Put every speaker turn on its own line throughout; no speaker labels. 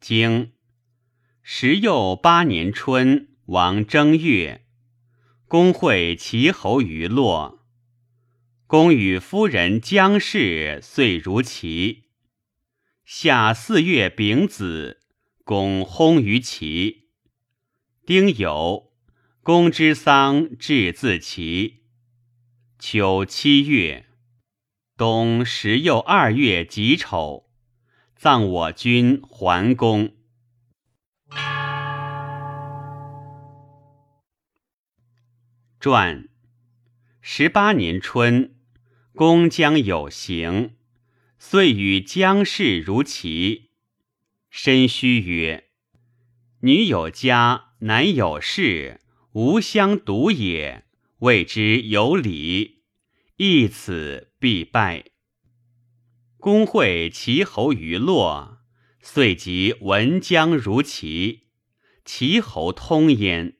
经时又八年春，王正月，公会齐侯于洛。公与夫人姜氏遂如齐。夏四月丙子，公薨于齐。丁酉，公之丧至自齐。秋七月，冬十又二月己丑，葬我君桓公。传十八年春，公将有行。遂与姜氏如齐。申须曰：“女有家，男有室，无相独也，谓之有礼。一此必败。”公会齐侯于洛，遂即闻姜如齐，齐侯通焉。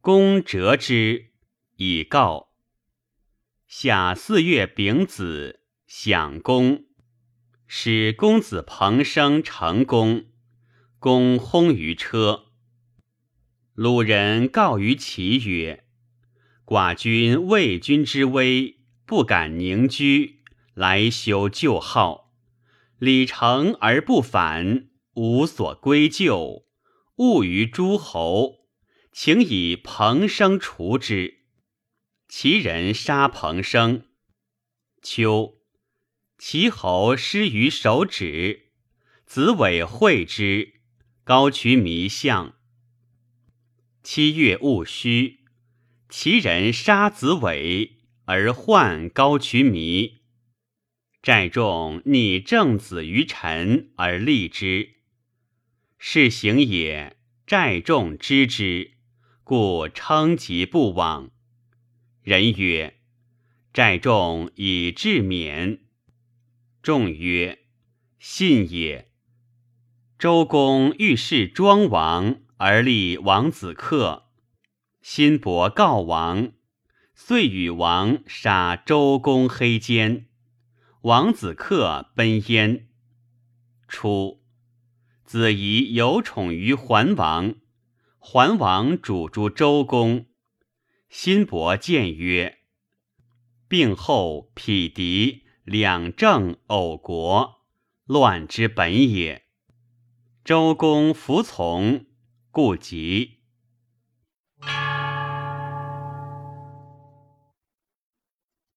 公折之，以告。夏四月丙子。享公，使公子彭生成功，公薨于车。鲁人告于齐曰：“寡君畏君之威，不敢宁居，来修旧号，礼成而不反，无所归咎，误于诸侯，请以彭生除之。”齐人杀彭生。秋。齐侯失于手指，子尾会之，高渠弥相。七月戊戌，齐人杀子尾，而患高渠弥。寨众逆正子于臣而立之，是行也。寨众知之，故称疾不往。人曰：“寨众以至免。”众曰：“信也。”周公欲弑庄王，而立王子克。辛伯告王，遂与王杀周公黑肩。王子克奔燕。初，子仪有宠于桓王，桓王主诸周公。辛伯谏曰：“病后匹敌。”两政偶国，乱之本也。周公服从，故疾。